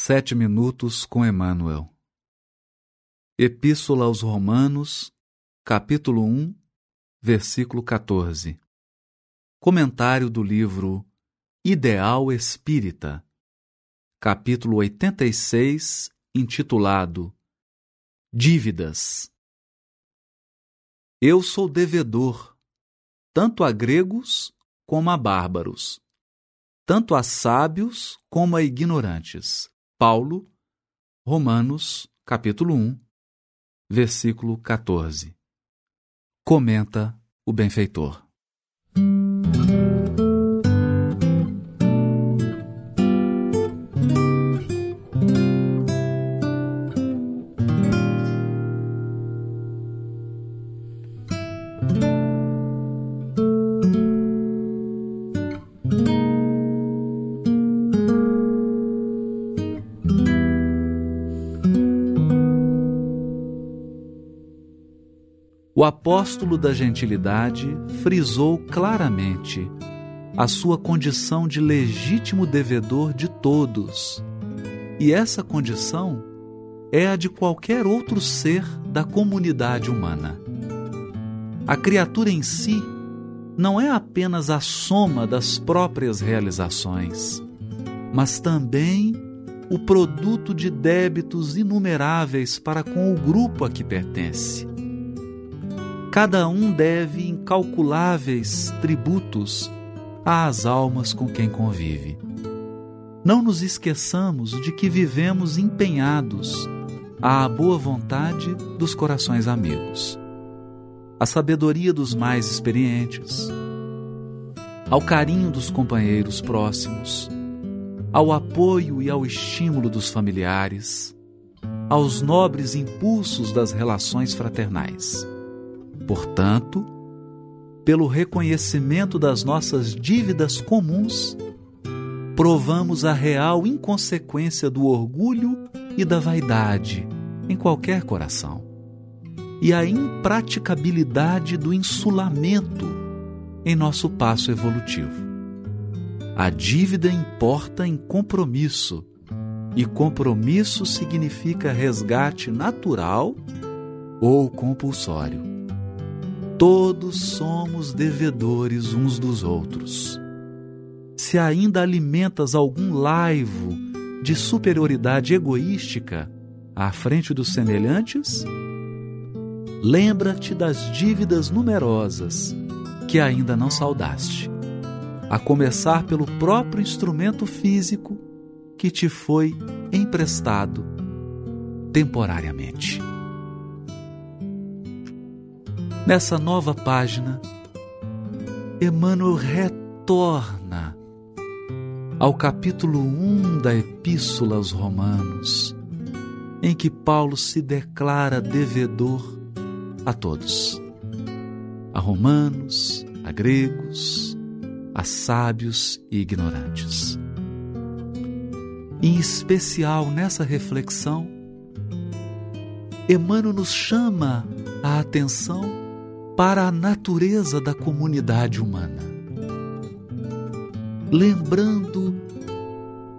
Sete minutos com Emmanuel. Epístola aos Romanos, capítulo 1, versículo 14. Comentário do livro Ideal Espírita, capítulo 86, intitulado Dívidas. Eu sou devedor, tanto a gregos como a bárbaros, tanto a sábios como a ignorantes Paulo, Romanos, capítulo 1, versículo 14. Comenta o benfeitor. O apóstolo da gentilidade frisou claramente a sua condição de legítimo devedor de todos. E essa condição é a de qualquer outro ser da comunidade humana. A criatura em si não é apenas a soma das próprias realizações, mas também o produto de débitos inumeráveis para com o grupo a que pertence. Cada um deve incalculáveis tributos às almas com quem convive. Não nos esqueçamos de que vivemos empenhados à boa vontade dos corações amigos, à sabedoria dos mais experientes, ao carinho dos companheiros próximos, ao apoio e ao estímulo dos familiares, aos nobres impulsos das relações fraternais. Portanto, pelo reconhecimento das nossas dívidas comuns, provamos a real inconsequência do orgulho e da vaidade em qualquer coração, e a impraticabilidade do insulamento em nosso passo evolutivo. A dívida importa em compromisso, e compromisso significa resgate natural ou compulsório. Todos somos devedores uns dos outros. Se ainda alimentas algum laivo de superioridade egoística à frente dos semelhantes, lembra-te das dívidas numerosas que ainda não saudaste, a começar pelo próprio instrumento físico que te foi emprestado temporariamente. Nessa nova página, Emmanuel retorna ao capítulo 1 da Epístola aos Romanos, em que Paulo se declara devedor a todos, a romanos, a gregos, a sábios e ignorantes. Em especial nessa reflexão, Emmanuel nos chama a atenção para a natureza da comunidade humana. Lembrando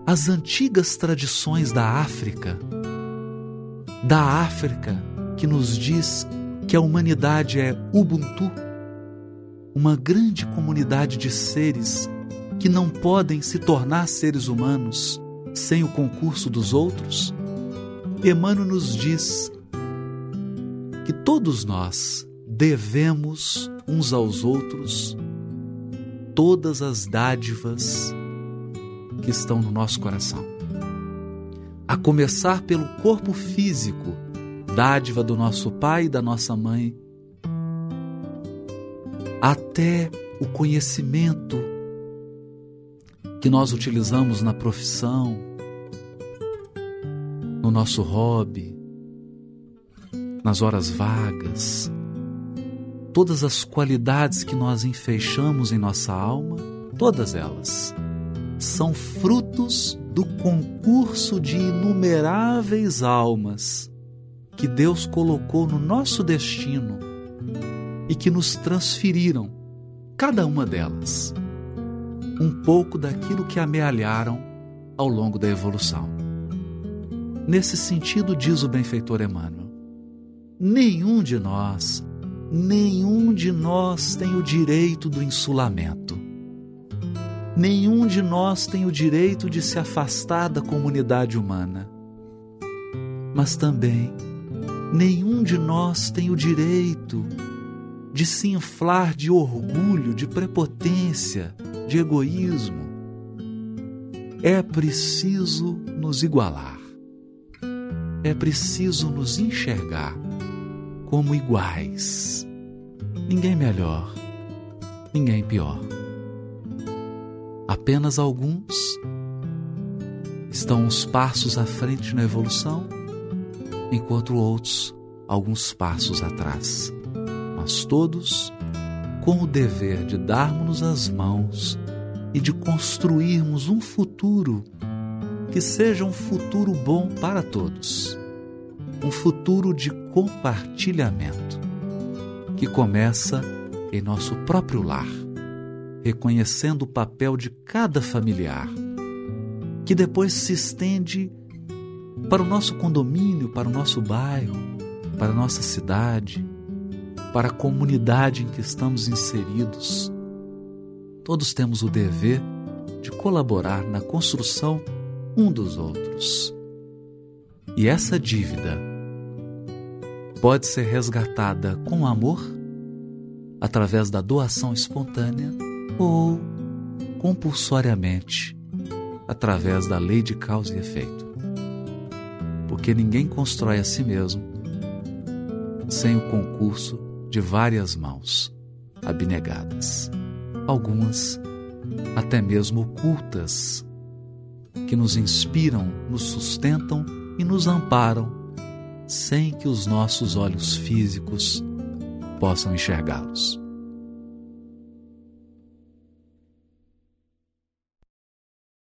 as antigas tradições da África, da África que nos diz que a humanidade é Ubuntu, uma grande comunidade de seres que não podem se tornar seres humanos sem o concurso dos outros, Emmanuel nos diz que todos nós devemos uns aos outros todas as dádivas que estão no nosso coração. A começar pelo corpo físico, dádiva do nosso pai e da nossa mãe, até o conhecimento que nós utilizamos na profissão, no nosso hobby, nas horas vagas, todas as qualidades que nós enfeixamos em nossa alma, todas elas são frutos do concurso de inumeráveis almas que Deus colocou no nosso destino e que nos transferiram, cada uma delas, um pouco daquilo que amealharam ao longo da evolução. Nesse sentido, diz o benfeitor Emmanuel, nenhum de nós, nenhum de nós tem o direito do insulamento. Nenhum de nós tem o direito de se afastar da comunidade humana. Mas também, nenhum de nós tem o direito de se inflar de orgulho, de prepotência, de egoísmo. É preciso nos igualar. É preciso nos enxergar como iguais. Ninguém melhor, ninguém pior. Apenas alguns estão uns passos à frente na evolução, enquanto outros alguns passos atrás. Mas todos com o dever de darmos as mãos e de construirmos um futuro que seja um futuro bom para todos, um futuro de compartilhamento que começa em nosso próprio lar, reconhecendo o papel de cada familiar, que depois se estende para o nosso condomínio, para o nosso bairro, para a nossa cidade, para a comunidade em que estamos inseridos Todos temos o dever de colaborar na construção um dos outros. E essa dívida pode ser resgatada com amor, através da doação espontânea ou compulsoriamente, através da lei de causa e efeito. Porque ninguém constrói a si mesmo sem o concurso de várias mãos abnegadas algumas até mesmo ocultas, que nos inspiram, nos sustentam e nos amparam, sem que os nossos olhos físicos possam enxergá-los.